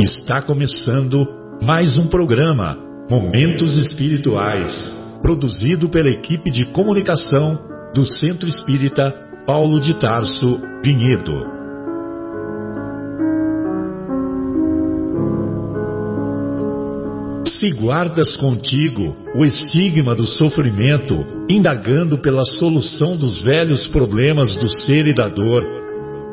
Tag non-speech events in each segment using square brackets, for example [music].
Está começando mais um programa Momentos Espirituais, produzido pela equipe de comunicação do Centro Espírita Paulo de Tarso Vinhedo. Se guardas contigo o estigma do sofrimento, indagando pela solução dos velhos problemas do ser e da dor,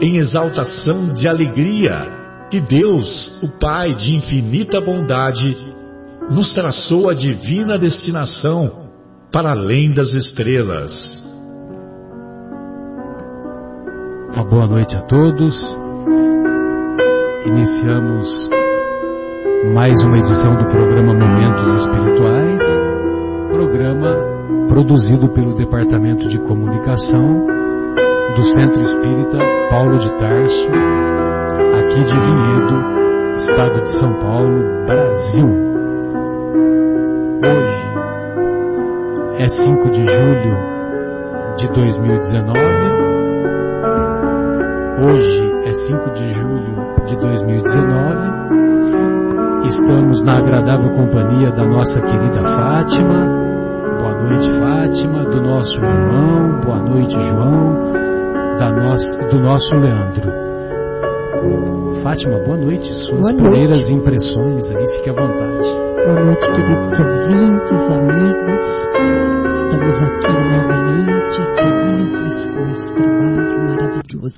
em exaltação de alegria que Deus, o Pai de infinita bondade, nos traçou a divina destinação para além das estrelas. Uma boa noite a todos. Iniciamos mais uma edição do programa Momentos Espirituais, programa produzido pelo Departamento de Comunicação do Centro Espírita Paulo de Tarso, aqui de Vinhedo, estado de São Paulo, Brasil. Hoje é 5 de julho de 2019. Hoje é 5 de julho de 2019. Estamos na agradável companhia da nossa querida Fátima. Boa noite, Fátima. Do nosso João. Boa noite, João da nossa, do nosso Leandro. Fátima, boa noite. Suas boa primeiras noite. impressões aí, fique à vontade. Boa noite, queridos ouvintes, amigos. Estamos aqui novamente, felizes com esse trabalho maravilhoso.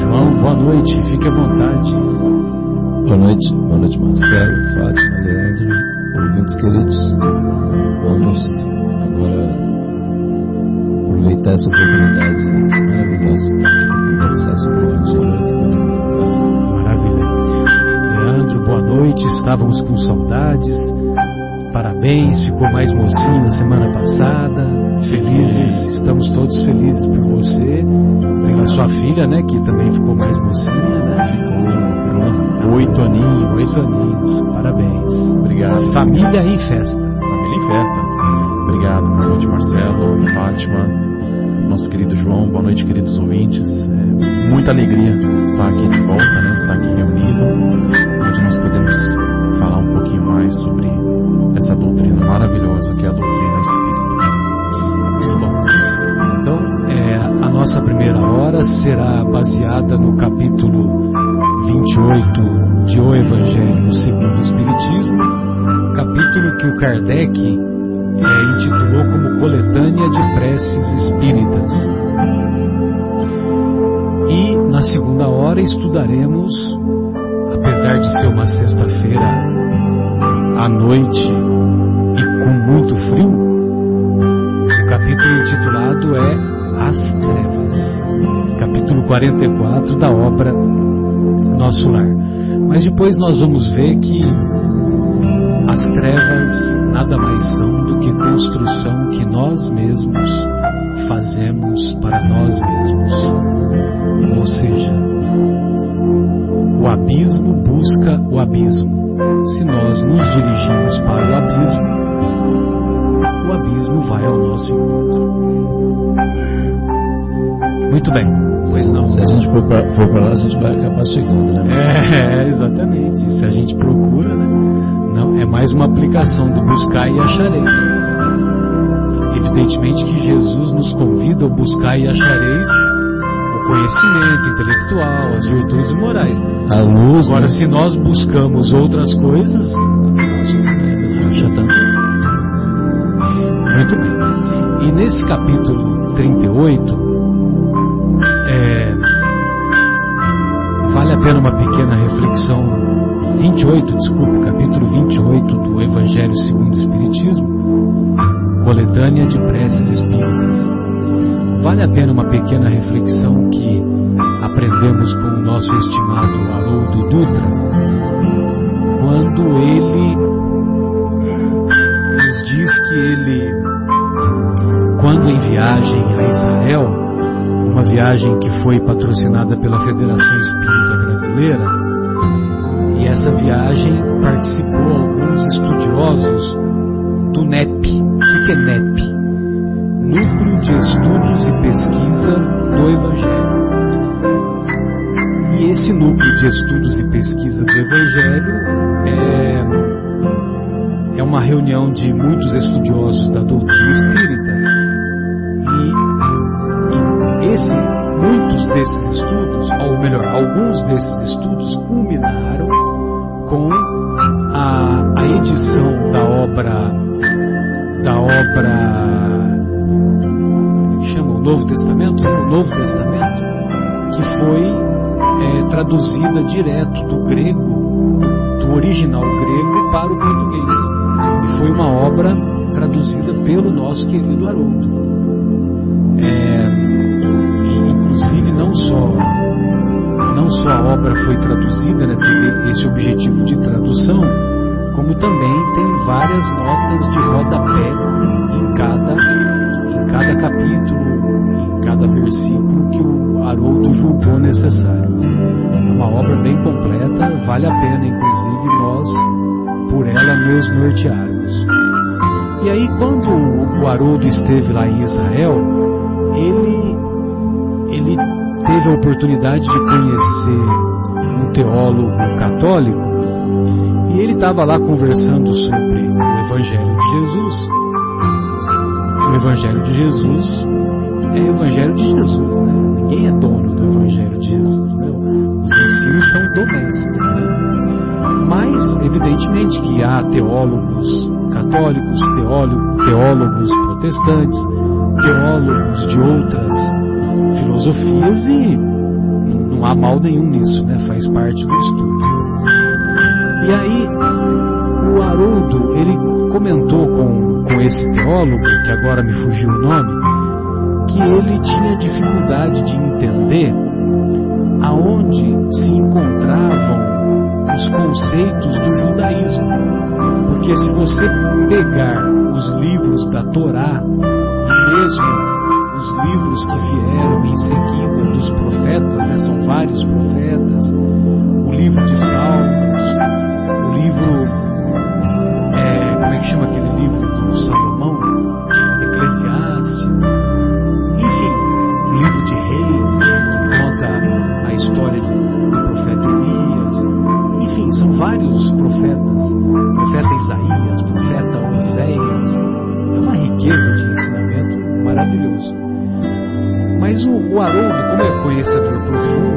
João, boa noite, fique à vontade. Boa noite, boa noite, Marcelo, Fátima, Leandro, ouvintes queridos. Vamos agora aproveitar essa oportunidade maravilhosa de conversar sobre o Evangelho. Maravilha. Leandro, boa noite, estávamos com saudades. Parabéns, ficou mais mocinho na semana passada. Felizes, estamos todos felizes por você, pela sua filha, né, que também ficou mais mocinha, né? Ficou oito aninhos. Oito aninhos, parabéns. Obrigado. Família em festa. Família em festa. Obrigado, boa noite Marcelo, Fátima, nosso querido João, boa noite queridos ouvintes. É muita alegria estar aqui de volta, né? estar aqui reunido, onde nós podemos falar um pouquinho mais sobre essa doutrina maravilhosa que é a doutrina espírita. Bom. Então, é, a nossa primeira hora será baseada no capítulo 28 de O Evangelho segundo o Espiritismo, capítulo que o Kardec é, intitulou como Coletânea de Preces Espíritas. E na segunda hora estudaremos, apesar de ser uma sexta-feira à noite e com muito frio, o capítulo intitulado é As Trevas, capítulo 44 da obra Nosso Lar. Mas depois nós vamos ver que as trevas nada mais são do que construção que nós mesmos fazemos para nós mesmos. Ou seja, o abismo busca o abismo. Se nós nos dirigimos para o abismo, o abismo vai ao nosso encontro. Muito bem. Pois não. Se a gente for para lá, a gente vai acabar chegando, né? É, exatamente. Se a gente procura, né? Não, é mais uma aplicação do buscar e achareis. Evidentemente que Jesus nos convida a buscar e achareis o conhecimento intelectual, as virtudes morais. A luz. Agora, né? se nós buscamos outras coisas, acha tanto. Muito bem. E nesse capítulo 38, é, vale a pena uma pequena reflexão 28, desculpe, capítulo 28 do Evangelho segundo o Espiritismo, coletânea de preces espíritas. Vale a pena uma pequena reflexão que aprendemos com o nosso estimado Haroldo Dutra, quando ele nos diz que ele, quando em viagem a Israel, uma viagem que foi patrocinada pela Federação Espírita Brasileira, e essa viagem participou alguns estudiosos do NEP. O que é NEP? Núcleo de Estudos e Pesquisa do Evangelho. E esse núcleo de estudos e pesquisa do Evangelho é, é uma reunião de muitos estudiosos da traduzida direto do grego, do original grego para o português. E foi uma obra traduzida pelo nosso querido Haroldo. É, inclusive não só não só a obra foi traduzida, né, teve esse objetivo de tradução, como também tem várias notas de rodapé em cada, em cada capítulo, em cada versículo que o Haroldo julgou necessário. É uma obra bem completa, vale a pena, inclusive, nós, por ela, nos nortearmos. E aí, quando o Haroldo esteve lá em Israel, ele, ele teve a oportunidade de conhecer um teólogo católico e ele estava lá conversando sobre o Evangelho de Jesus. O Evangelho de Jesus é o Evangelho de Jesus, né? Ninguém é dono do Evangelho de Jesus, né? Os ensinos são domésticos, né? Mas, evidentemente, que há teólogos católicos, teólogos, teólogos protestantes, teólogos de outras filosofias e não há mal nenhum nisso, né? Faz parte do estudo. E aí, o Haroldo, ele comentou com, com esse teólogo, que agora me fugiu o nome, que ele tinha dificuldade de entender aonde se encontravam os conceitos do judaísmo. Porque se você pegar os livros da Torá, e mesmo os livros que vieram em seguida dos profetas, né, são vários profetas, o livro de Salmos, o livro, é, como é que chama aquele livro do Salomão? Conhecedor profundo,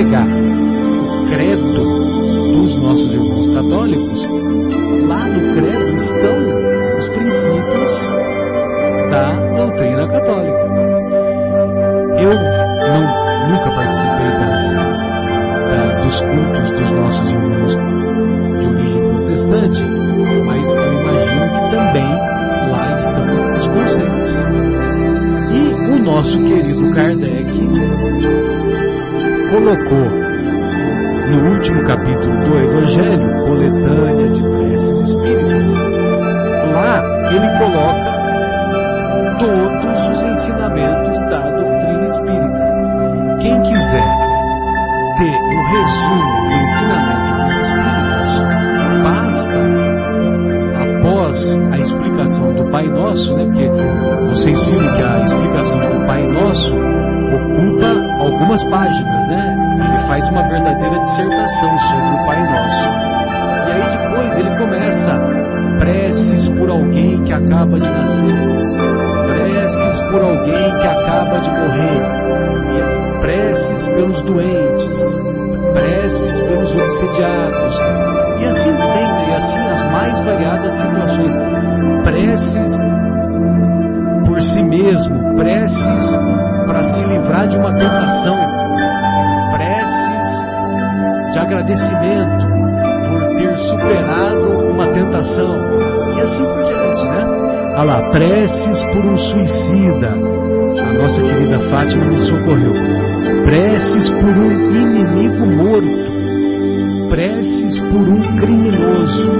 Então, colocou no último capítulo do Evangelho, coletânea de preces espíritas, lá ele coloca todos os ensinamentos da doutrina espírita. Quem quiser ter um resumo do ensinamento dos espíritos, basta, após a explicação do Pai Nosso, né, porque vocês viram que a explicação do Pai Nosso ocupa algumas páginas, dissertação sobre o Pai Nosso. E aí depois ele começa preces por alguém que acaba de nascer, preces por alguém que acaba de morrer, as preces pelos doentes, preces pelos obsediados, e assim tem, e assim as mais variadas situações, preces por si mesmo, preces para se livrar de uma tentação, agradecimento por ter superado uma tentação, e assim por diante, né? Olha lá, preces por um suicida. A nossa querida Fátima me socorreu. Preces por um inimigo morto. Preces por um criminoso.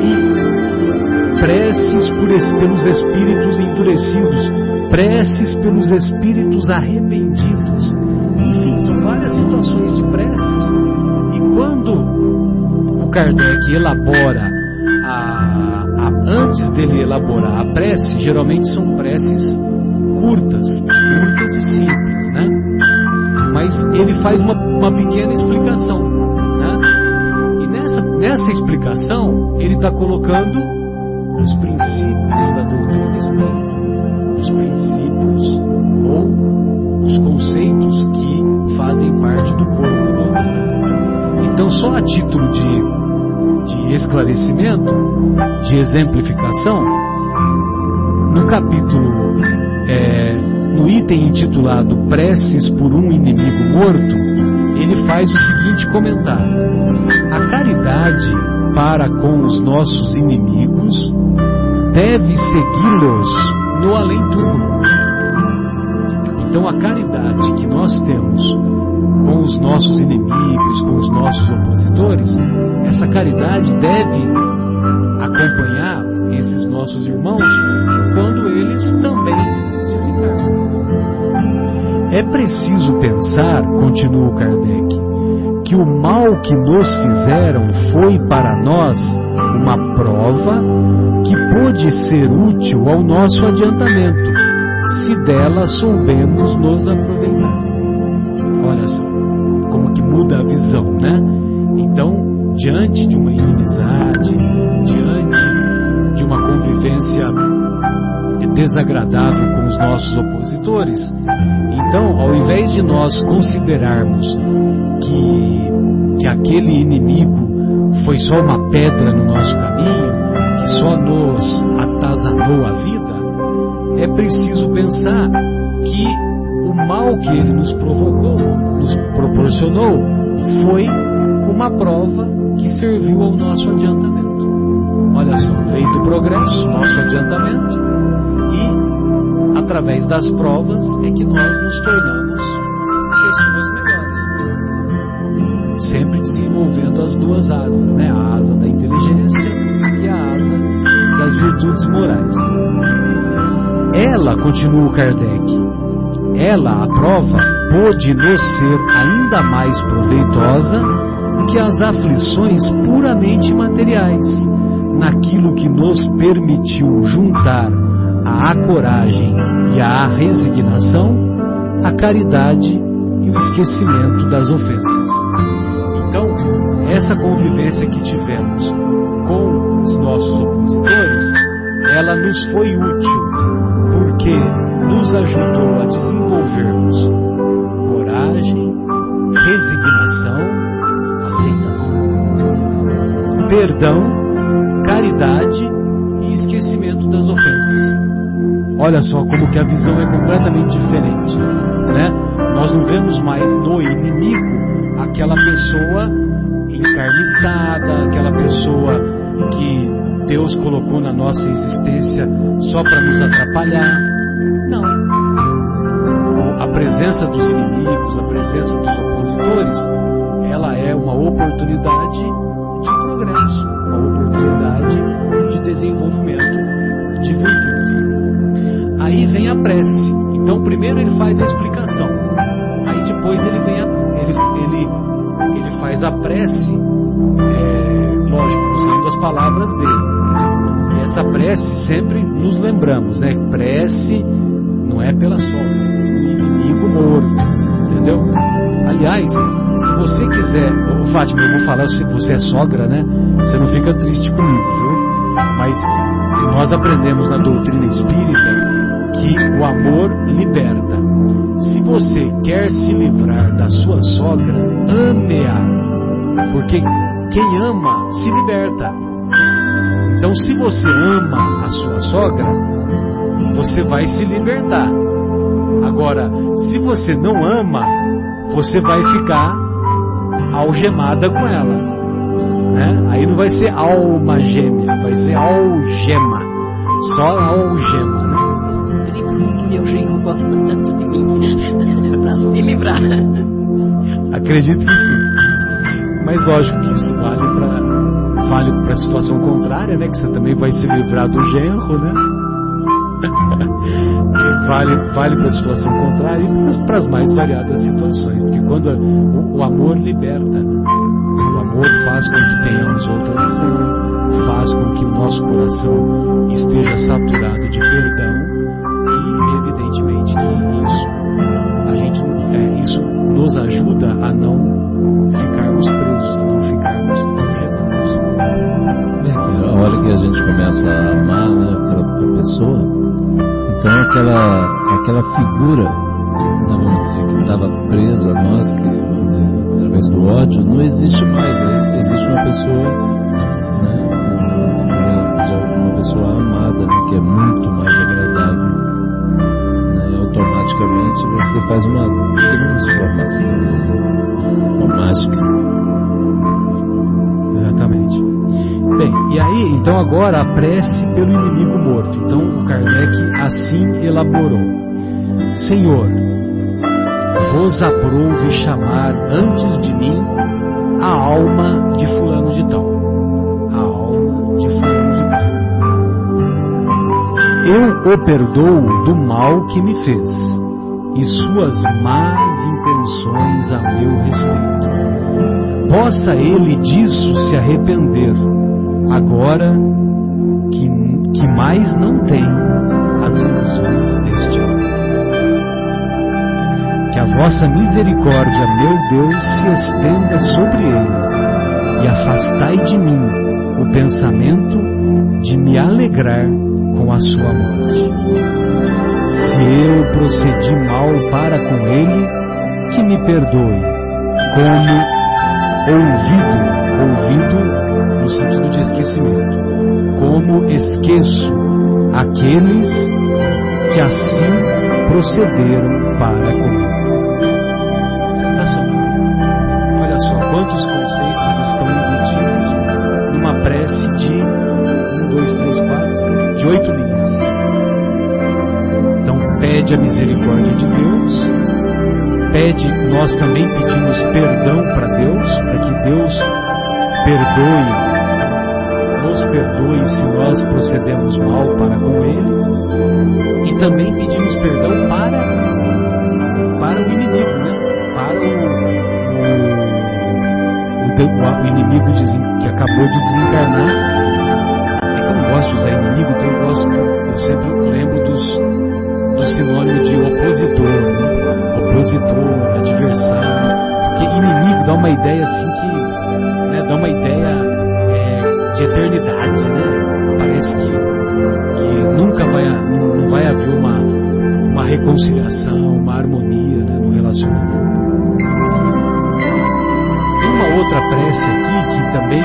E preces por, pelos espíritos endurecidos. Preces pelos espíritos arrependidos. Enfim, são várias situações de preces. Quando o Kardec elabora a, a, antes dele elaborar a prece, geralmente são preces curtas, curtas e simples, né? Mas ele faz uma, uma pequena explicação, né? E nessa, nessa explicação ele está colocando os princípios da doutrina espírita, os princípios ou os conceitos que fazem parte do corpo doutrinário. Então, só a título de de esclarecimento, de exemplificação, no capítulo, é, no item intitulado Preces por um inimigo morto, ele faz o seguinte comentário: A caridade para com os nossos inimigos deve segui-los no além-túmulo. Então, a caridade que nós temos com os nossos inimigos, com os nossos opositores, essa caridade deve acompanhar esses nossos irmãos quando eles também desencarnam. É preciso pensar, continua Kardec, que o mal que nos fizeram foi para nós uma prova que pôde ser útil ao nosso adiantamento, se dela soubemos nos aproveitar. Diante de uma inimizade, diante de uma convivência desagradável com os nossos opositores. Então, ao invés de nós considerarmos que, que aquele inimigo foi só uma pedra no nosso caminho, que só nos atazanou a vida, é preciso pensar que o mal que ele nos provocou, nos proporcionou, foi uma prova que serviu ao nosso adiantamento. Olha só, lei do progresso, nosso adiantamento, e através das provas é que nós nos tornamos pessoas melhores. Sempre desenvolvendo as duas asas, né? A asa da inteligência e a asa das virtudes morais. Ela, continua o Kardec, ela, a prova, pôde nos ser ainda mais proveitosa que as aflições puramente materiais, naquilo que nos permitiu juntar a coragem e a resignação, a caridade e o esquecimento das ofensas. Então, essa convivência que tivemos com os nossos opositores, ela nos foi útil, porque nos ajudou a desenvolvermos coragem, perdão caridade e esquecimento das ofensas. Olha só como que a visão é completamente diferente, né? Nós não vemos mais no inimigo aquela pessoa encarniçada, aquela pessoa que Deus colocou na nossa existência só para nos atrapalhar. Não. A presença dos inimigos, a presença dos opositores, ela é uma oportunidade dele. Essa prece sempre nos lembramos, né? Prece não é pela sogra, é inimigo morto, entendeu? Aliás, se você quiser, ô, Fátima, eu vou falar, se você é sogra, né? Você não fica triste comigo, viu? Mas nós aprendemos na doutrina espírita que o amor liberta. Se você quer se livrar da sua sogra, ame-a. Porque quem ama se liberta. Então, se você ama a sua sogra, você vai se libertar. Agora, se você não ama, você vai ficar algemada com ela. Né? Aí não vai ser alma gêmea, vai ser algema. Só algema, né? Meu genro gosta tanto de mim, para se livrar. Acredito que sim. Mas lógico que isso vale para vale para a situação contrária, né? Que você também vai se livrar do genro, né? [laughs] vale vale para a situação contrária e para as mais variadas situações, porque quando o, o amor liberta, o amor faz com que tenhamos outra visão, faz com que o nosso coração esteja saturado de perdão aquela figura, né, que estava presa a nós, que vamos dizer, através do ódio, não existe mais. Existe uma pessoa, né, uma pessoa amada, né, que é muito mais agradável. Né, automaticamente você faz uma transformação né, uma mágica. Exatamente. Bem, e aí, então agora a prece pelo inimigo morto. Então o Kardec assim elaborou: Senhor, vos aprouve chamar antes de mim a alma de fulano de tal. A alma de fulano de tal. Eu o perdoo do mal que me fez e suas más intenções a meu respeito. Possa ele disso se arrepender, agora que, que mais não tem as ilusões deste mundo. Que a vossa misericórdia, meu Deus, se estenda sobre ele e afastai de mim o pensamento de me alegrar com a sua morte. Se eu procedi mal para com ele, que me perdoe, como ouvido, ouvido no sentido de esquecimento, como esqueço aqueles que assim procederam para comigo. Pede a misericórdia de Deus, pede, nós também pedimos perdão para Deus, para que Deus perdoe nos perdoe se nós procedemos mal para com Ele. E também pedimos perdão para, para o inimigo, né? para o, o, o inimigo que acabou de desencarnar. Eu não gosto de usar inimigo, então eu, gosto, eu sempre lembro dos, do sinônimo de opositor, né? opositor, adversário. Porque inimigo dá uma ideia assim que. Né, dá uma ideia de eternidade, né? Parece que, que nunca vai, não vai haver uma, uma reconciliação, uma harmonia né, no relacionamento. Tem uma outra prece aqui que também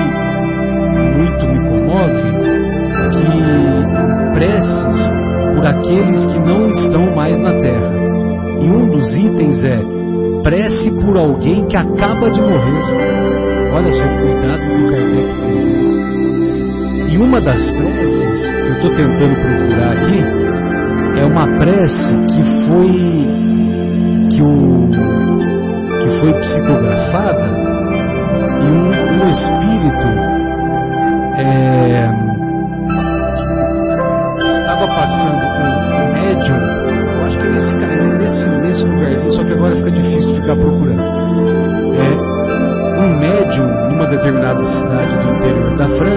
muito me comove, que preces por aqueles que não estão mais na Terra. E um dos itens é prece por alguém que acaba de morrer. Olha só o cuidado que o Kardec tem. E uma das preces que eu estou tentando procurar aqui é uma prece que foi que o que foi psicografada e um, um espírito é,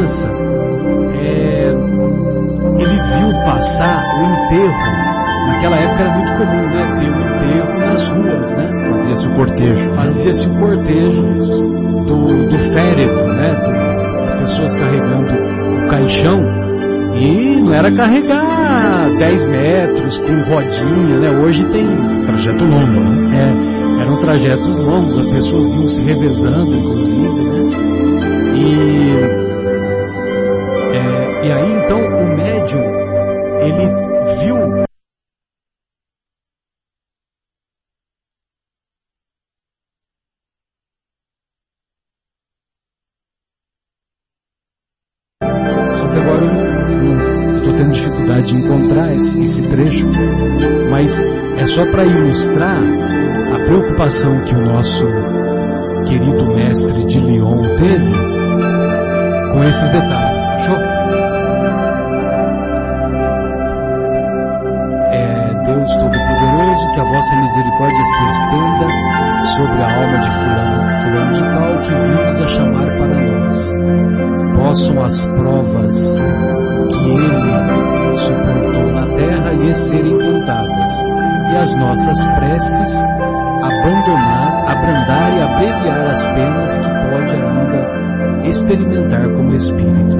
França é, ele viu passar o enterro. Naquela época era muito comum, né? Ter o enterro nas ruas, né? Fazia-se o cortejo. Fazia-se o cortejo do, do féretro, né? Do, as pessoas carregando o caixão. E não era carregar 10 metros com rodinha, né? Hoje tem trajeto longo, né? É, eram trajetos longos, as pessoas iam se revezando, inclusive, né? E e aí então o médium, ele viu Só que agora eu estou tendo dificuldade de encontrar esse, esse trecho, mas é só para ilustrar a preocupação que o nosso querido mestre de Lyon teve com esses detalhes. Vossa misericórdia se estenda sobre a alma de fulano, fulano de tal, que vindes a chamar para nós. Possam as provas que ele suportou na terra lhe serem contadas, e as nossas preces abandonar, abrandar e abreviar as penas que pode ainda experimentar como espírito.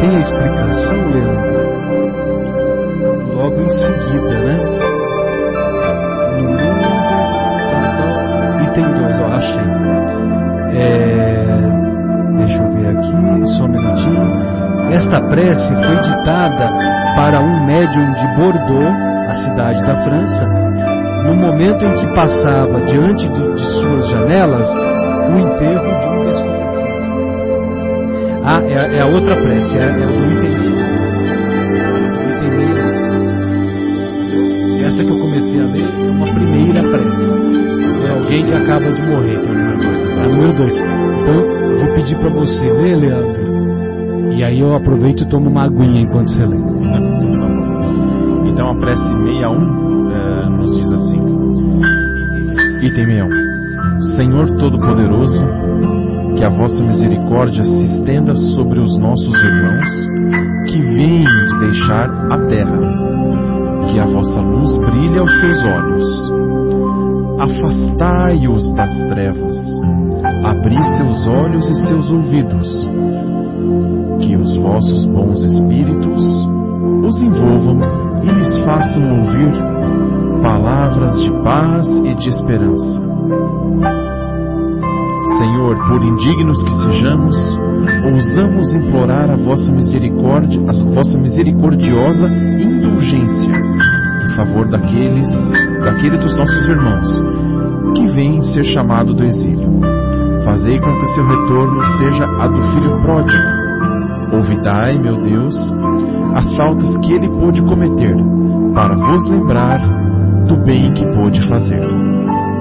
tem a explicação, Leandro, logo em seguida, né? No mundo, tal, tal, item 2, ó, achei. É, deixa eu ver aqui, só um minutinho. Esta prece foi ditada para um médium de Bordeaux, a cidade da França, no momento em que passava diante de, de suas janelas o enterro de um desconhecido. Ah, é, é a outra prece, é, é o do item Essa que eu comecei a ler é uma primeira prece. É alguém que acaba de morrer, que é o número 2. É o número 2. Então, vou pedir para você ler, Leandro. E aí eu aproveito e tomo uma aguinha enquanto você lê. [laughs] Então a prece 61 é, nos diz assim: Item 61. Senhor Todo-Poderoso, que a vossa misericórdia se estenda sobre os nossos irmãos que vêm de deixar a terra, que a vossa luz brilhe aos seus olhos. Afastai-os das trevas, abri seus olhos e seus ouvidos, que os vossos bons espíritos os envolvam e lhes façam ouvir palavras de paz e de esperança. Senhor, por indignos que sejamos, ousamos implorar a vossa misericórdia, a vossa misericordiosa indulgência favor daqueles, daquele dos nossos irmãos que vem ser chamado do exílio. Fazei com que seu retorno seja a do filho pródigo. Ouvidai, meu Deus, as faltas que ele pôde cometer, para vos lembrar do bem que pôde fazer.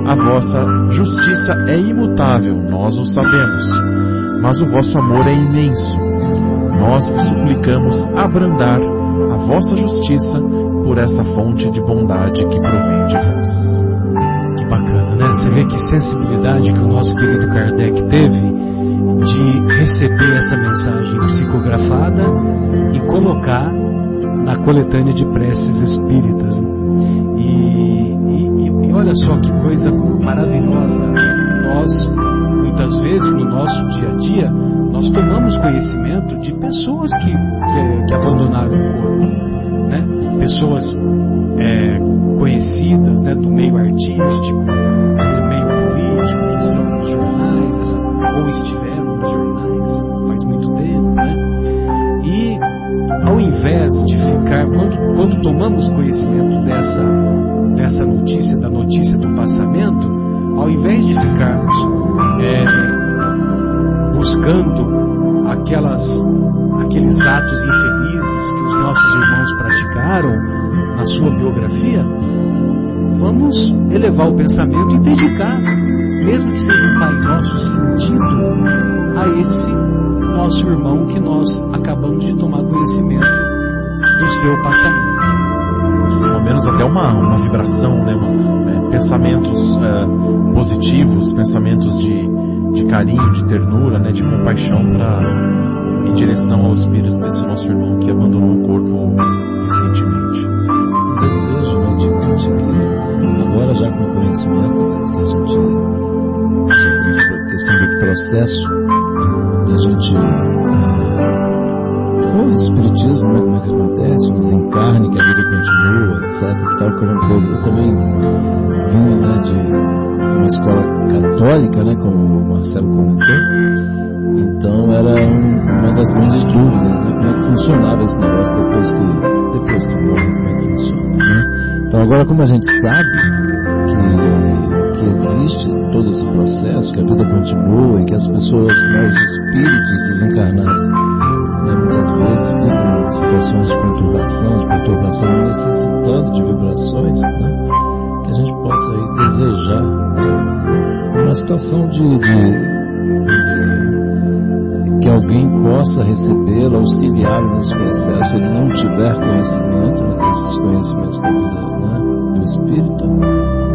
A vossa justiça é imutável, nós o sabemos, mas o vosso amor é imenso. Nós vos suplicamos abrandar a vossa justiça por essa fonte de bondade que provém de vós. Que bacana, né? Você vê que sensibilidade que o nosso querido Kardec teve de receber essa mensagem psicografada e colocar na coletânea de preces espíritas. E, e, e olha só que coisa maravilhosa. Nós, muitas vezes, no nosso dia a dia, nós tomamos conhecimento de pessoas que, que, que abandonaram o corpo. Né? Pessoas é, conhecidas né, do meio artístico, do meio político, que estão nos jornais, ou estiveram nos jornais faz muito tempo. Né? E ao invés de ficar, quando, quando tomamos conhecimento dessa, dessa notícia, da notícia do passamento, ao invés de ficarmos é, buscando aquelas, aqueles atos infelizes que os nossos irmãos praticaram na sua biografia, vamos elevar o pensamento e dedicar, mesmo que seja um Pai Nosso sentido, a esse nosso irmão que nós acabamos de tomar conhecimento do seu passamento. Pelo menos até uma, uma vibração, né? É, pensamentos é, positivos, pensamentos de, de carinho, de ternura, né? de compaixão para em direção ao espírito desse nosso irmão que abandonou o corpo recentemente. Um desejo, né, de, que agora já com conhecimento né, que a gente, a questão do processo da gente ah, com o espiritismo, né, como é que acontece, o desencarne, que a vida continua, etc. Tal, que é uma coisa também vindo né, de uma escola católica, né, como o Marcelo comentou. Então era um, uma das grandes dúvidas, né? Como é que funcionava esse negócio depois que, depois que morre, como é que funciona, né? Então agora como a gente sabe que, que existe todo esse processo, que a vida continua e que as pessoas, né, os espíritos desencarnados, né, muitas vezes ficam em situações de conturbação, de perturbação, necessitando de vibrações, né? Que a gente possa aí desejar uma situação de, de de que alguém possa recebê-lo, auxiliá-lo nesse processo, se ele não tiver conhecimento, né, desses conhecimentos da vida né, do Espírito,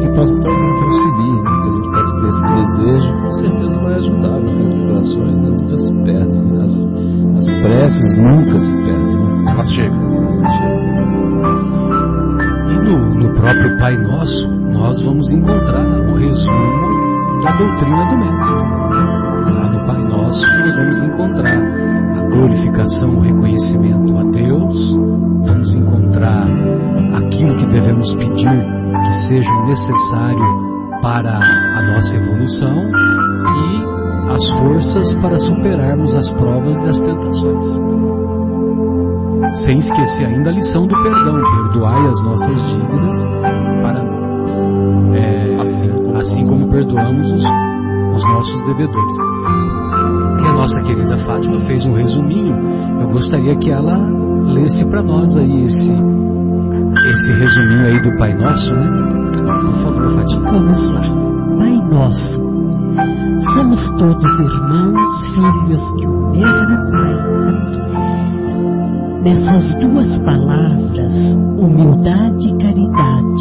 que possa ter alguém que auxilie, né, que a gente possa ter esse desejo, com certeza vai ajudar, né, as vibrações né, nunca se perdem, né, as, as preces nunca se perdem. Né? Elas chegam. E no, no próprio Pai Nosso, nós vamos encontrar o resumo da doutrina do Mestre lá no Pai Nosso, nós vamos encontrar a glorificação, o reconhecimento a Deus, vamos encontrar aquilo que devemos pedir que seja necessário para a nossa evolução e as forças para superarmos as provas e as tentações. Sem esquecer ainda a lição do perdão, perdoai as nossas dívidas para é, assim, assim como perdoamos os os nossos devedores. E a nossa querida Fátima fez um resuminho. Eu gostaria que ela lesse para nós aí esse, esse resuminho aí do Pai Nosso, né? Por favor, Fátima. Vamos lá. Pai Nosso. Somos todos irmãos, filhos de um mesmo Pai. Nessas duas palavras, humildade e caridade,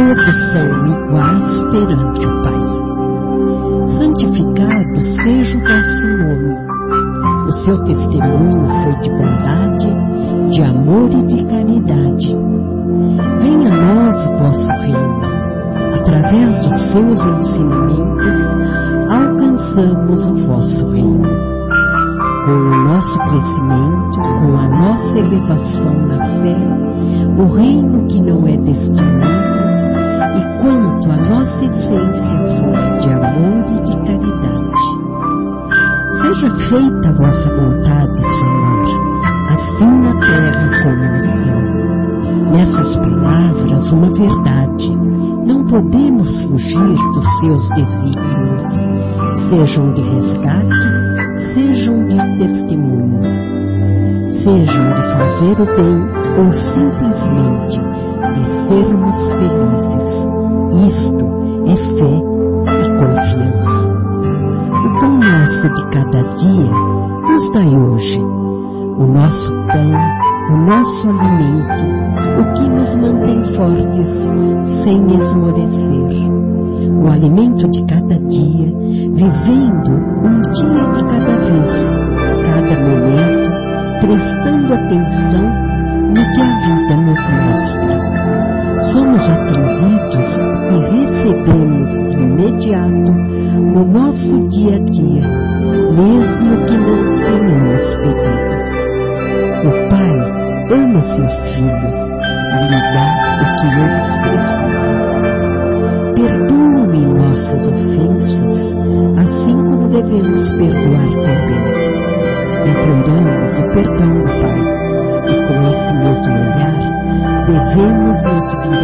todos são iguais perante o Pai santificado seja o vosso nome. O seu testemunho foi de bondade, de amor e de caridade. Venha a nós o vosso reino. Através dos seus ensinamentos, alcançamos o vosso reino. com o nosso crescimento, com a nossa elevação na fé, o reino que não é e quanto a nossa essência for de amor e de caridade. Seja feita a vossa vontade, Senhor, assim na terra como no céu. Nessas palavras, uma verdade. Não podemos fugir dos seus desígnios, sejam de resgate sejam de testemunho, sejam de fazer o bem ou simplesmente de sermos felizes. Isto é fé e confiança. O pão nosso de cada dia nos dai hoje, o nosso pão, o nosso alimento, o que nos mantém fortes sem esmorecer o alimento de cada dia, vivendo um dia de cada vez, cada momento, prestando atenção no que a vida nos mostra. Somos atendidos e recebemos de imediato o nosso dia a dia, mesmo que não tenhamos pedido. O Pai ama seus filhos e lhe dá o que eles precisam. Perdoa nossas ofensas, assim como devemos perdoar também. Imploramos o perdão do Pai, e com esse mesmo olhar, devemos nos virar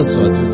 todas ótimas, eu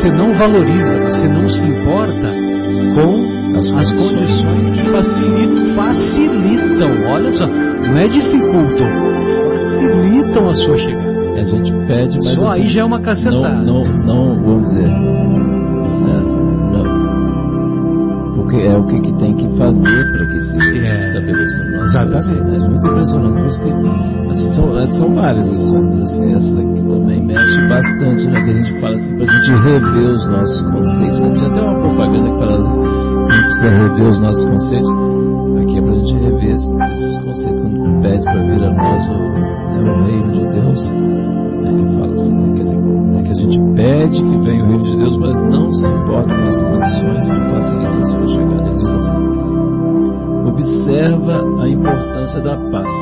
você não valoriza, você não se importa com As as condições. que facilitam, facilitam, olha só, não é dificultam, facilitam a sua chegada. A gente pede, mas Só assim, aí já é uma cacetada. Não, não, não vamos dizer. é, não. Porque é o que, que tem que fazer para que se É. estabeleça o Exatamente. coração. É muito impressionante. Por isso que assim, são, são várias lições, assim, essa daqui também mexe bastante, né? Que a gente fala assim, pra gente rever os nossos conceitos. Né? Tinha até uma propaganda que fala assim, a gente precisa rever os nossos conceitos. Aqui é pra gente rever esses, conceitos quando pede para vir a nós o, né, o reino de Deus. É que fala assim, né, quer dizer, né, que a gente pede que venha o reino de Deus, mas não se importa com as condições que facilitam a sua chegada. Ele diz assim: observa a importância da paz,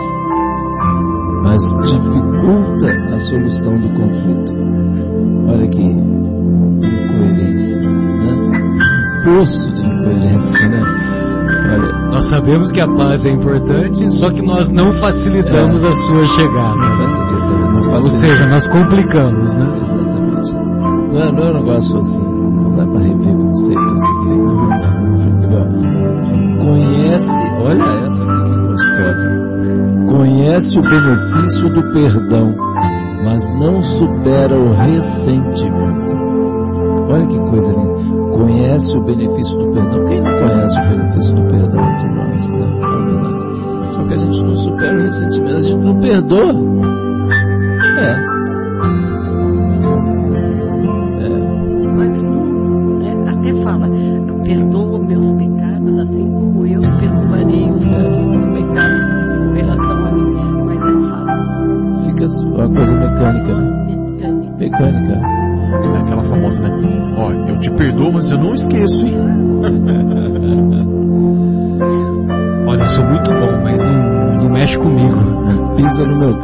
mas dificulta a solução do conflito. Olha que incoerência, né? Poço de incoerência, né? Olha, Nós sabemos que a paz é importante, só que nós não facilitamos a sua chegada. não Ou seja, nós complicamos, né? Exatamente. Não é, não é um negócio assim, não dá para rever conceitos Conhece, olha essa que gostosa. Conhece o benefício do perdão, mas não supera o ressentimento. Olha que coisa linda. Conhece o benefício do perdão. Quem não conhece o benefício do perdão entre nós? Né? É verdade. Só que a gente não supera o ressentimento, a gente não perdoa.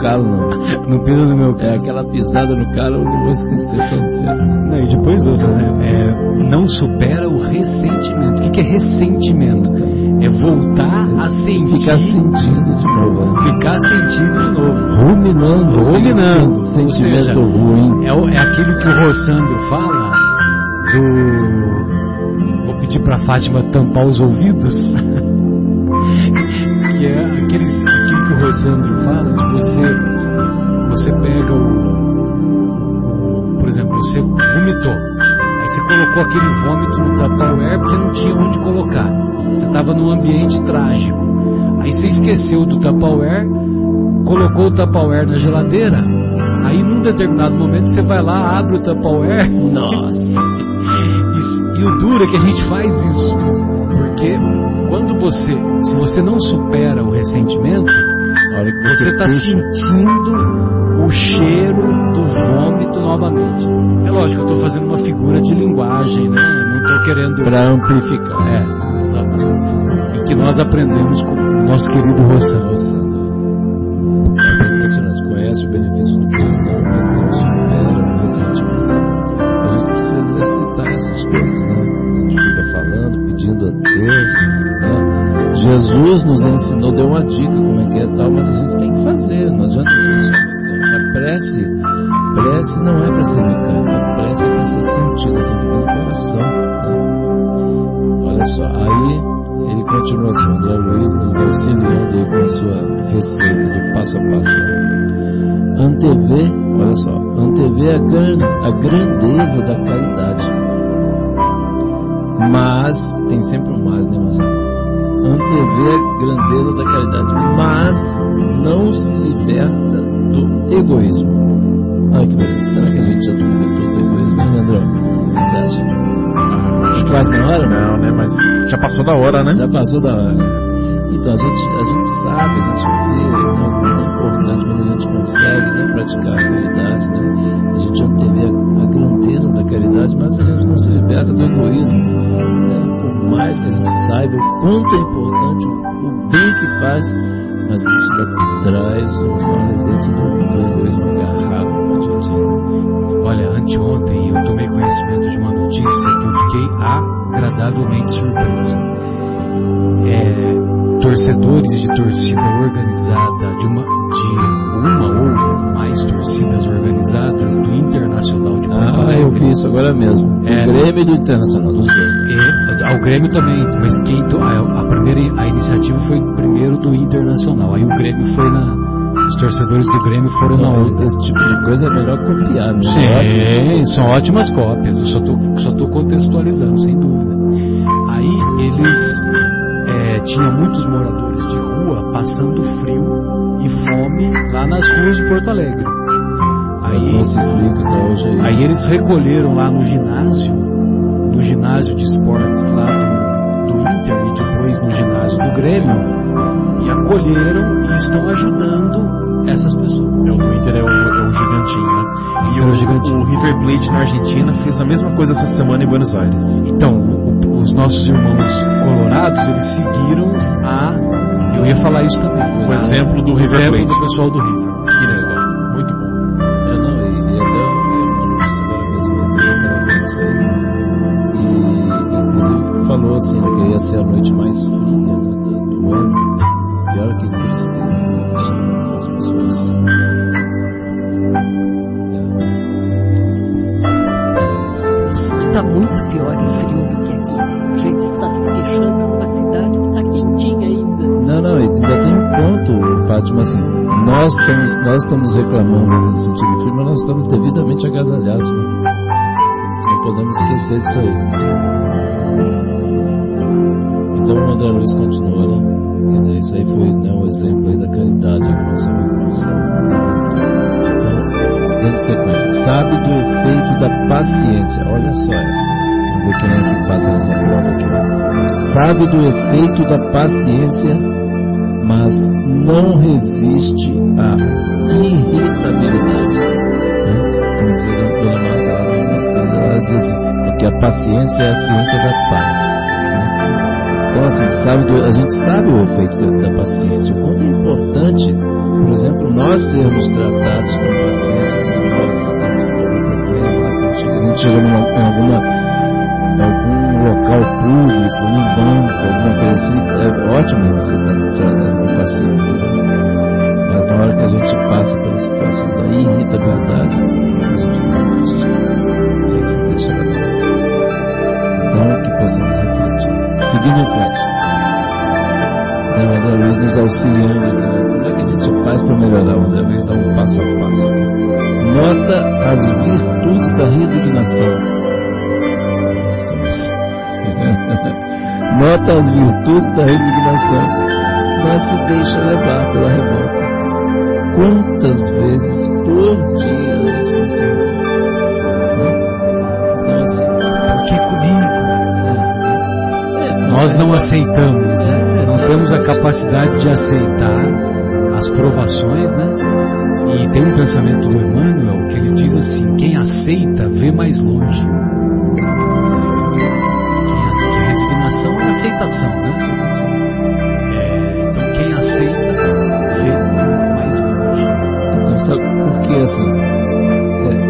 Calo, não. Não pisa no meu É aquela pisada no calo, eu não vou esquecer tão cedo. Não, e depois outra, né? É, não supera o ressentimento. O que, é ressentimento? É voltar a sentir. Ficar sentindo de novo. né? ficar sentindo de novo. Ruminando. Ruminando. Sentimento seja, ruim. É, é aquilo que o Rossandro fala do. Vou pedir pra Fátima tampar os ouvidos. [laughs] que é aquele, aquilo que o Rossandro fala de você. Você pega o. Por exemplo, você vomitou. Aí você colocou aquele vômito no Tupperware porque não tinha onde colocar. Você estava num ambiente trágico. Aí você esqueceu do Tupperware, colocou o Tupperware na geladeira. Aí num determinado momento você vai lá, abre o Tupperware. Nossa. [laughs] E, e o duro é que a gente faz isso. Porque quando você, se você não supera o ressentimento, você está sentindo o cheiro do vômito novamente. É lógico, eu estou fazendo uma figura de linguagem, né? Eu não estou querendo. Pra amplificar. É, exatamente. E que nós aprendemos com o nosso querido Rossano. Nossa, é impressionante. Conhece o benefício do perdão, mas não supera o ressentimento. A gente precisa exercitar essas coisas, né? A gente fica falando, pedindo a Deus, né? Jesus nos ensinou, deu uma dica como é que é tal, mecânica. A prece, prece não é para ser mecânica, a prece é para ser sentida, tem que vir do coração, né? Olha só, aí ele continua assim, André Luiz nos auxiliando aí com a sua receita do passo a passo. né? Antever, olha só, antever a, gran, a grandeza da caridade. Mas, tem sempre um mas, né, Marcelo? antever a grandeza da caridade, mas não se liberta do egoísmo. Olha que beleza. Será que a gente já se libertou do egoísmo, hein, Leandrão? Você acha? Ah, acho que quase na hora? Né? Não, né? Mas já passou da hora, né? Já passou da hora. Então a gente, a gente sabe, a gente vê né, o é importante quando a gente consegue né, praticar a caridade, né, a gente obteve a, a grandeza da caridade, mas a gente não se liberta do egoísmo. Né, quanto é importante, o bem que faz, mas a gente ainda traz o dentro do, egoísmo agarrado no dia a dia. Olha, anteontem eu tomei conhecimento de uma notícia que eu fiquei agradavelmente surpreso. É, torcedores de torcida organizada, de uma, de uma ou mais torcidas organizadas do Internacional de Porto Ah, eu vi isso agora mesmo. É. O Grêmio do Internacional, dos dois. Né? Ao Grêmio também, mas quem a, a primeira a iniciativa foi primeiro do Internacional. Aí o Grêmio foi na os torcedores do Grêmio foram na onda. esse tipo de coisa é melhor copiar, é ótimo. Sim, são ótimas cópias. Eu só tô, só tô contextualizando, sem dúvida. Aí eles é, tinham muitos moradores de rua passando frio e fome lá nas ruas de Porto Alegre. Com Aí, tá aí. aí eles recolheram lá no ginásio, no ginásio de esportes lá do, do Inter e depois no ginásio do Grêmio e acolheram e estão ajudando essas pessoas. É, o Inter é o, é o gigantinho, né? E É o, o gigantinho. o River Plate na Argentina fez a mesma coisa essa semana em Buenos Aires. Então, o- os nossos irmãos colorados, eles seguiram a. Eu ia falar isso também. O exemplo do o River exemplo Plate. do pessoal do River. Falou assim, que ia ser a noite mais fria né, do, ano. Olha que tristeza, né, deixando as pessoas. Está muito pior o frio do que aqui. A gente está se queixando numa cidade que está quentinha ainda. Não, não, ainda tem um ponto, Fátima, assim, nós estamos, nós estamos reclamando nesse sentido frio, mas nós estamos devidamente agasalhados, né? Não podemos esquecer disso aí. Então o André Luiz continua, né? Quer dizer, isso aí foi né, um exemplo aí da caridade que nosso amigo Marcelo. Então, dando sequência, sabe do efeito da paciência, olha só essa. Vamos ver quem é que passa nessa prova aqui. Sabe do efeito da paciência, mas não resiste à irritabilidade. Né? Como diz a dona Marta ela diz assim, porque a paciência é a ciência da paz. Né? Então, assim, sabe do- a gente sabe o efeito da, da paciência, o quanto é importante, por exemplo, nós sermos tratados com paciência quando nós estamos com algum problema, quando chega- a gente chega em alguma, algum local público, num banco, alguma coisa assim, é ótimo você estar tratado com paciência. né? Mas na hora que a gente passa pela situação da irritabilidade, a gente não resiste. Aí você deixa de Então, que possamos refletir. Frente. Né, o André nos auxiliando aqui, né? Como é que a gente faz para melhorar? O André dá um passo a passo. Nota as virtudes da resignação. [laughs] Nota as virtudes da resignação, mas se deixa levar pela revolta. Quantas vezes por dia Nós não aceitamos, né? Não temos a capacidade de aceitar as provações, né? E tem um pensamento do Emmanuel que ele diz assim: quem aceita vê mais longe. Que resignação é aceitação, né? Aceitação. Então quem aceita vê mais longe. Então, sabe por que assim? É,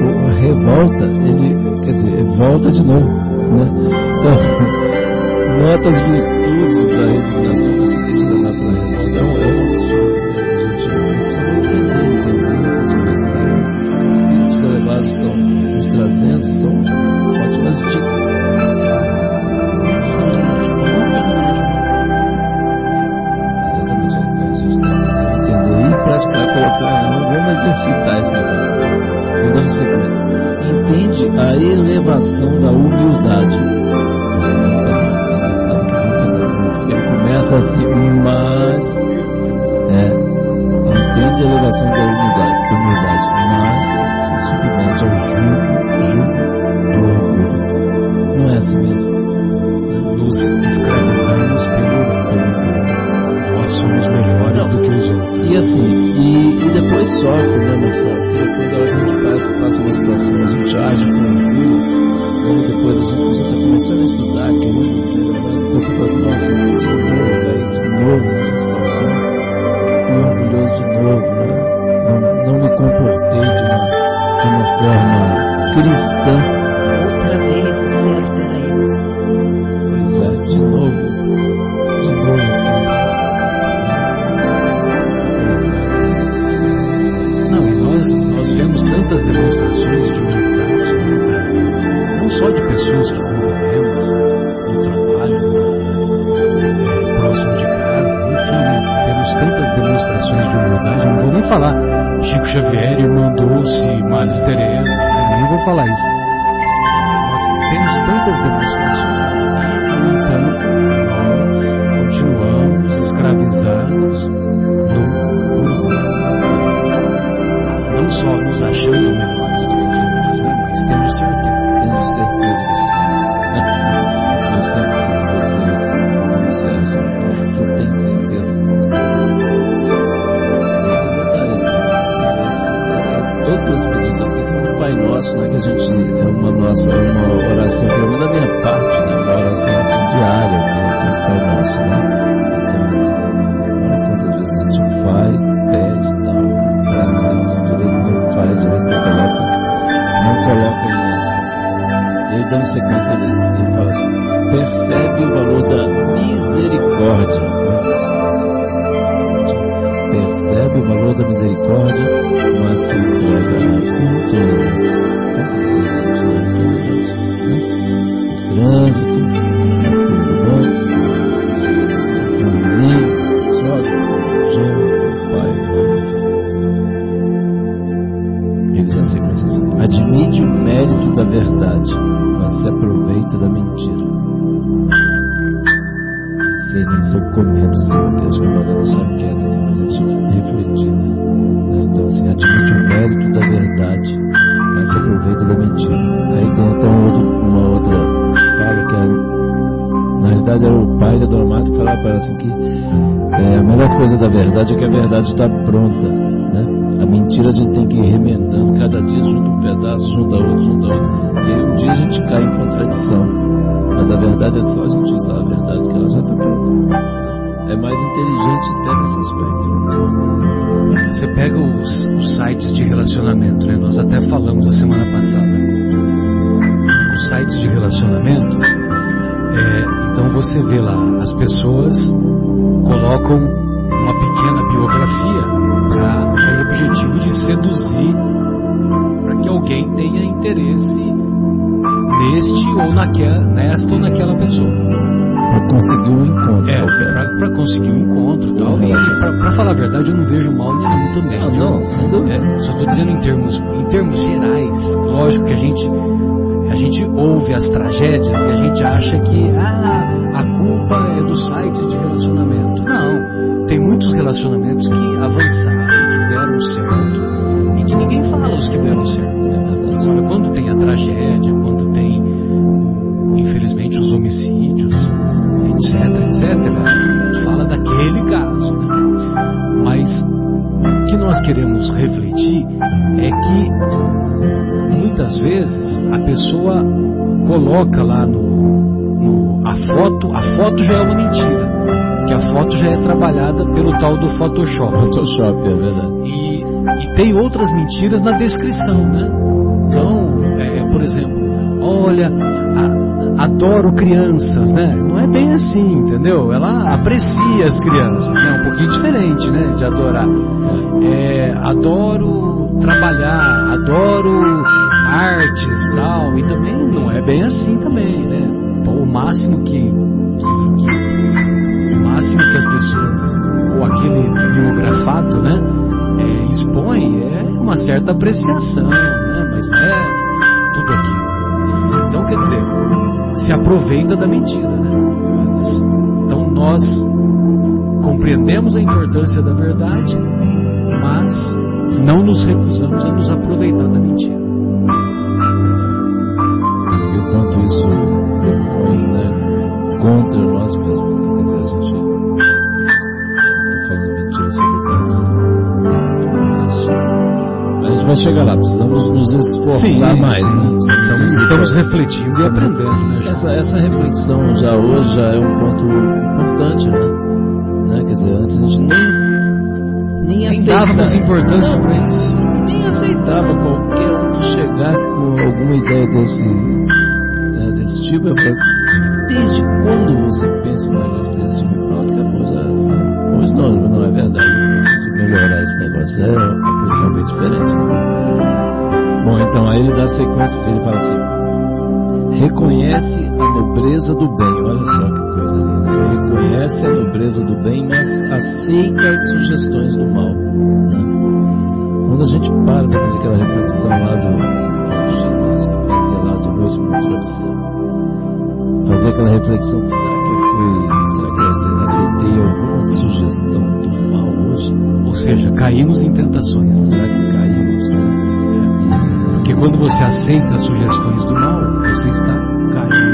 revolta, ele, quer dizer, volta de novo. Né? Então, nota as virtudes da resignação, você deixa levar pela revolta. É um, absurdo. Né? A gente precisa entender, entender essas coisas. Né? Esses espíritos elevados estão nos trazendo são ótimas dicas. Exatamente, é, a gente tem que entender e praticar, colocar, não, vamos exercitar esse começa Xavier, irmã Dulce, Madre Teresa, eu nem vou falar isso. Ela assim que é, a melhor coisa da verdade é que a verdade está pronta. Né? A mentira a gente tem que ir remendando, cada dia junta um pedaço, junta outro, junta outro. E aí um dia a gente cai em contradição. Mas a verdade é só a gente usar a verdade que ela já está pronta é mais inteligente até nesse aspecto. Você pega os, os, sites de relacionamento, né? Nós até falamos a semana passada. Os sites de relacionamento, é, então você vê lá, as pessoas colocam uma pequena biografia com o objetivo de seduzir para que alguém tenha interesse neste ou naquela, nesta ou naquela pessoa para conseguir um encontro. É, para conseguir um encontro e tal. E para falar a verdade, eu não vejo mal nenhum também. Ah, não, dúvida. É, só estou dizendo em termos, em termos gerais. Lógico que a gente, a gente ouve as tragédias e a gente acha que ah, a culpa é do site de relacionamento. Não. Tem muitos relacionamentos que avançaram, que deram certo e que ninguém fala os que deram certo. Agora, quando tem a tragédia, quando tem, infelizmente, os homicídios, etc, etc, a gente fala daquele caso. Né? Mas o que nós queremos refletir vezes a pessoa coloca lá no, no, a foto, a foto já é uma mentira, que a foto já é trabalhada pelo tal do Photoshop. Photoshop, é verdade. E, e tem outras mentiras na descrição, né? Então, é, por exemplo, olha, adoro crianças, né? Não é bem assim, entendeu? Ela aprecia as crianças, né? É um pouquinho diferente, né? De adorar. É, adoro trabalhar, adoro artes tal, e também não é bem assim também, né? o máximo que, que, que, o máximo que as pessoas ou aquele biografado, né? É, expõe é uma certa apreciação, né? Mas não é tudo aquilo. Então, quer dizer, se aproveita da mentira. Né? Então nós compreendemos a importância da verdade, mas não nos recusamos a nos aproveitar da mentira. Isso né, contra nós mesmos. Né? Quer dizer, a gente está falando mentira sobre nós. Mas a gente vai chegar lá, precisamos nos esforçar Sim, mais. sim. Né? Estamos, estamos refletindo e aprendendo, né? João? Essa, essa reflexão já hoje já é um ponto importante, né? né? Quer dizer, antes a gente nem, nem Nem aceitava. dávamos importância para isso. Nem aceitava qualquer um que chegasse com alguma ideia desse, falei, desde quando você pensa um negócio desse tipo? Pronto, acabou já. Pois não, não é verdade. Eu preciso melhorar esse negócio. É uma posição bem diferente. Né? Bom, então aí ele dá sequência, ele fala assim: reconhece a nobreza do bem. Olha só que coisa linda. Reconhece a nobreza do bem, mas aceita as sugestões do mal. Quando a gente para para fazer aquela reflexão lá do, do ginásio que eu fazia lá no travesseiro, fazer aquela reflexão: será que eu fui, será que eu aceitei alguma sugestão do mal hoje? Ou seja, caímos em tentações. Será que caímos? Porque quando você aceita as sugestões do mal, você está caindo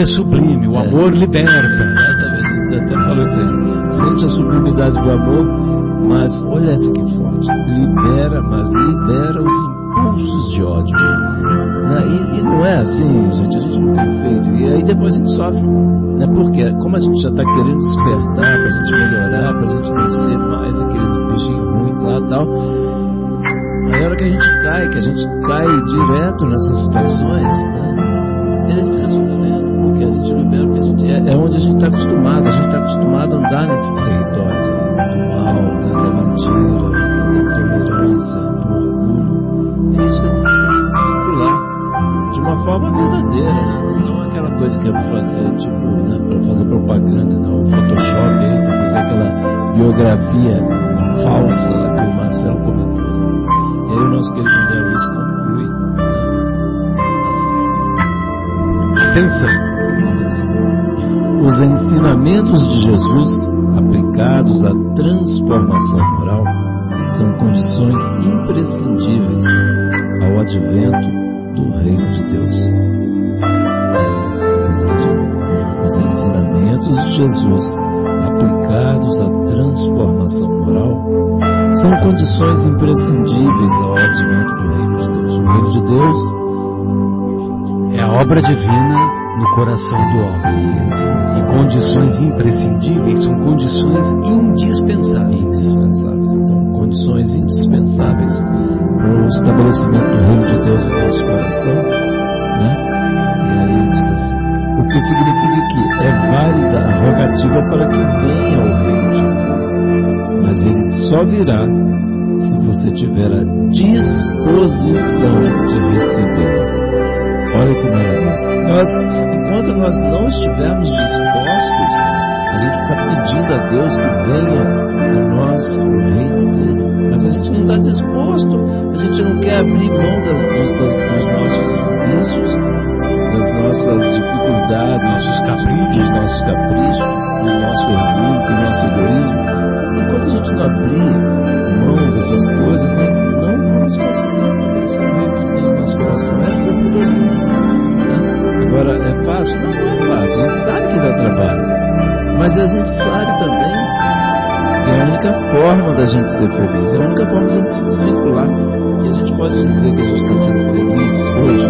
é sublime, o amor liberta. Exatamente, você até falou isso aí. Sente a sublimidade do amor, mas olha essa que forte. Libera, mas libera os impulsos de ódio. Né? E, e não é assim, gente, a gente não tem feito. E aí depois a gente sofre. Né? Porque como a gente já está querendo despertar para a gente melhorar, para a gente não ensinamentos de Jesus aplicados à transformação moral são condições imprescindíveis ao advento do reino de Deus. Os ensinamentos de Jesus aplicados à transformação moral são condições imprescindíveis ao advento do reino de Deus. O reino de Deus É a obra divina no coração do homem. E condições imprescindíveis são condições indispensáveis. Então, condições indispensáveis para o estabelecimento do reino de Deus no nosso coração. Né? E aí diz assim: o que significa que é válida a rogativa para que venha o reino de Deus. Mas ele só virá se você tiver a disposição de recebê-lo. Olha que maravilha. Nós, enquanto nós não estivermos dispostos, a gente fica pedindo a Deus que venha a nós o reino dele. Mas a gente não está disposto, a gente não quer abrir mão das, dos, das- dos nossos vícios, das nossas dificuldades, Nossos caprichos. dos nossos caprichos, do nosso orgulho, do nosso egoísmo. Enquanto a gente não abrir mão dessas coisas, né, não vamos conseguir estabelecer o reino de Deus no nosso coração. É simples assim. Agora, é fácil? Não, não é fácil. A gente sabe que dá trabalho. Mas a gente sabe também que é a única forma da gente ser feliz, é a única forma da gente se desvincular. E a gente pode dizer que a gente está sendo feliz hoje?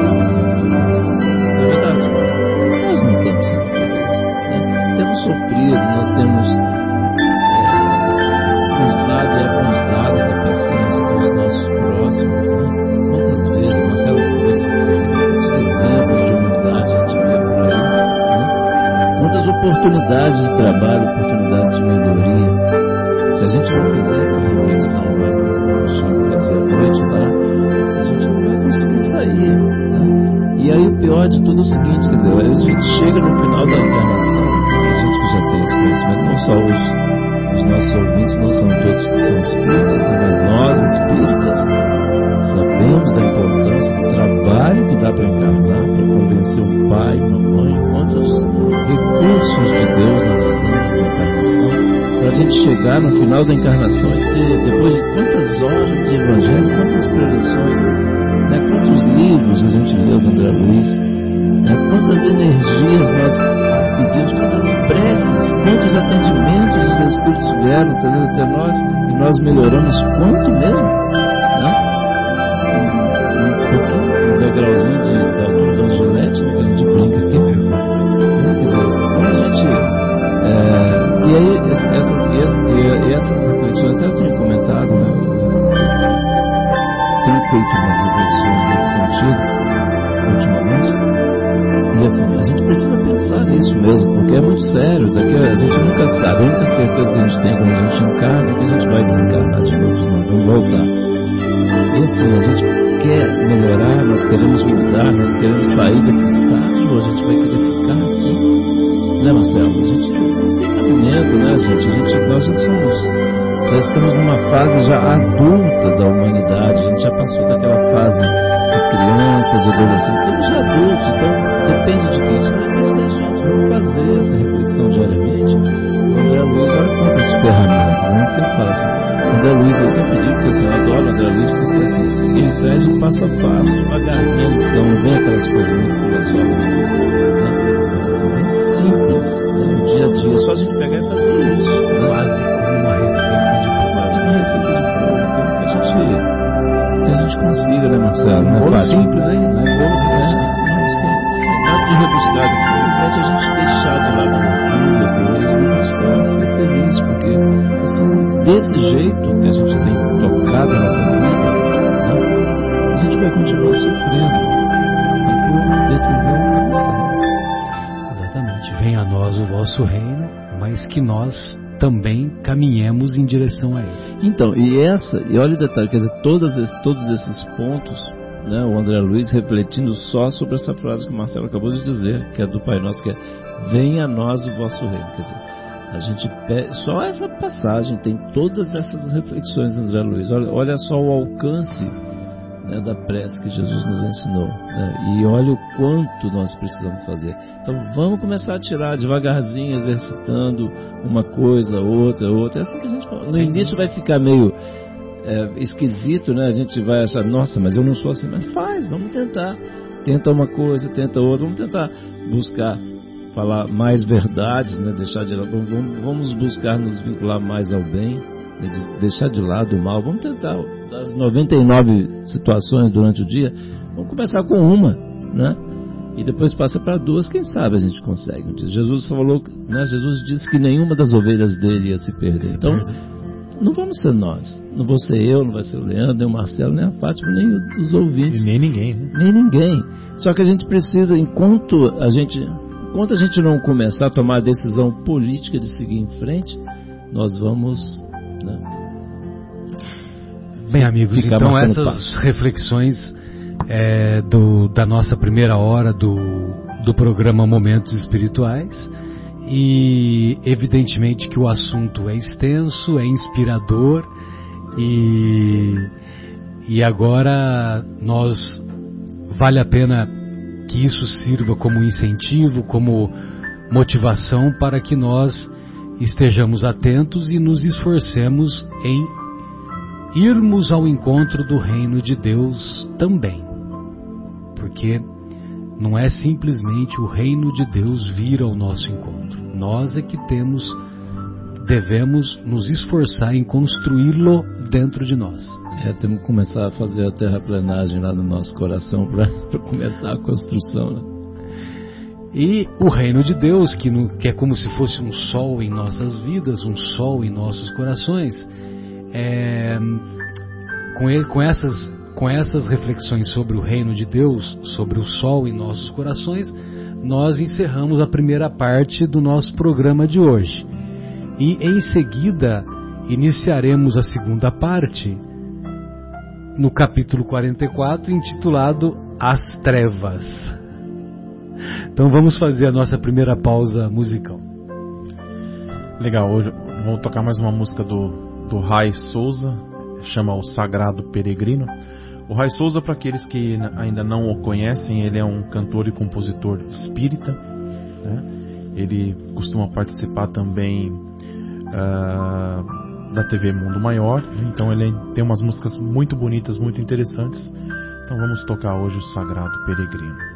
Estamos sendo felizes. Na verdade, nós não estamos sendo felizes. né? Temos sofrido, nós temos é, usado e abusado da paciência dos nossos próximos. Né? Quantas vezes, Marcelo Cruz, quantos exemplos oportunidades de trabalho, oportunidades de melhoria. Se a gente não fizer aquela reflexão o dizer à noite lá, a gente não vai conseguir sair. né? E aí pior de tudo é o seguinte, quer dizer, a gente chega no final da encarnação, a gente que já tem esse conhecimento, não só os, os nossos ouvintes, não são todos que são espíritas, né, mas nós espíritas sabemos da importância do trabalho que dá para encarnar, para convencer um pai, uma mãe, quantos recursos de Deus nós usamos na encarnação, para a gente chegar no final da encarnação e ter, depois de quantas horas de evangelho, quantas preleções né? Quantos livros a gente leu do André Luiz? Né? Quantas energias nós pedimos, quantas preces, quantos atendimentos os Espíritos vieram trazer até nós e nós melhoramos quanto mesmo? Certeza que a gente tem quando a gente encarna é que a gente vai desencarnar de novo, vamos voltar. E assim, a gente quer melhorar, nós queremos mudar, nós queremos sair desse estágio, a gente vai querer ficar assim. Né, Marcelo? A gente tem cabimento, né, gente? A gente nós já somos já estamos numa fase já adulta da humanidade, a gente já passou daquela fase de criança, de adolescente, estamos já adultos, então depende de quem? Isso sempre fala assim. O André Luiz, eu sempre digo que assim, eu adoro o André Luiz porque assim, ele traz um passo a passo, devagarzinho a lição, não vem aquelas coisas muito filosóficas. Né? Bem simples, né? no dia a dia, só a gente pegar e fazer isso. Né? Quase como uma receita uma receita de bolo, então que a gente, que a gente consiga, né, Marcelo? Um bolo simples, hein? Desse jeito que a gente tem tocado a nossa vida, né, a gente vai continuar sofrendo por decisão nossa. Exatamente. Venha a nós o vosso reino, mas que nós também caminhemos em direção a Ele. Então, e essa, e olha o detalhe, quer dizer, todas, todos esses pontos, né, o André Luiz refletindo só sobre essa frase que o Marcelo acabou de dizer, que é do Pai Nosso, que é venha a nós o vosso reino. Quer dizer, a gente pede, só essa passagem tem todas essas reflexões, André Luiz. Olha, olha só o alcance né, da prece que Jesus nos ensinou. Né? E olha o quanto nós precisamos fazer. Então vamos começar a tirar devagarzinho, exercitando uma coisa, outra, outra. É assim que a gente. No início vai ficar meio é, esquisito, né? A gente vai achar, nossa, mas eu não sou assim. Mas faz, vamos tentar. Tenta uma coisa, tenta outra. Vamos tentar buscar falar mais verdades, né? Deixar de vamos, vamos buscar nos vincular mais ao bem deixar de lado o mal. Vamos tentar, das 99 situações durante o dia, vamos começar com uma, né? E depois passa para duas, quem sabe a gente consegue. Jesus falou, né? Jesus disse que nenhuma das ovelhas dele ia se perder. Então, perde. não vamos ser nós. Não vou ser eu, não vai ser o Leandro, nem o Marcelo, nem a Fátima, nem os ouvintes. E nem ninguém, né? Nem ninguém. Só que a gente precisa, enquanto a gente, enquanto a gente não começar a tomar a decisão política de seguir em frente, nós vamos né? Bem, amigos, então essas passo. reflexões é, do, da nossa primeira hora do, do programa Momentos Espirituais. E evidentemente que o assunto é extenso, é inspirador e, e agora nós vale a pena que isso sirva como incentivo, como motivação para que nós estejamos atentos e nos esforcemos em irmos ao encontro do reino de Deus também. Porque não é simplesmente o reino de Deus vir ao nosso encontro. Nós é que temos, devemos nos esforçar em construí-lo dentro de nós. É, temos que começar a fazer a terraplenagem lá no nosso coração para [laughs] começar a construção. Né? E o reino de Deus, que, no, que, é como se fosse um sol em nossas vidas, um sol em nossos corações, é, com, ele, com, essas, com essas reflexões sobre o reino de Deus, sobre o sol em nossos corações, nós encerramos a primeira parte do nosso programa de hoje. E em seguida iniciaremos a segunda parte no capítulo 44, intitulado As Trevas. Então vamos fazer a nossa primeira pausa musical. Legal, hoje vamos tocar mais uma música do, do Rai Souza, chama O Sagrado Peregrino. O Rai Souza, para aqueles que ainda não o conhecem, ele é um cantor e compositor espírita. Né? Ele costuma participar também uh, da TV Mundo Maior. Então ele tem umas músicas muito bonitas, muito interessantes. Então vamos tocar hoje o Sagrado Peregrino.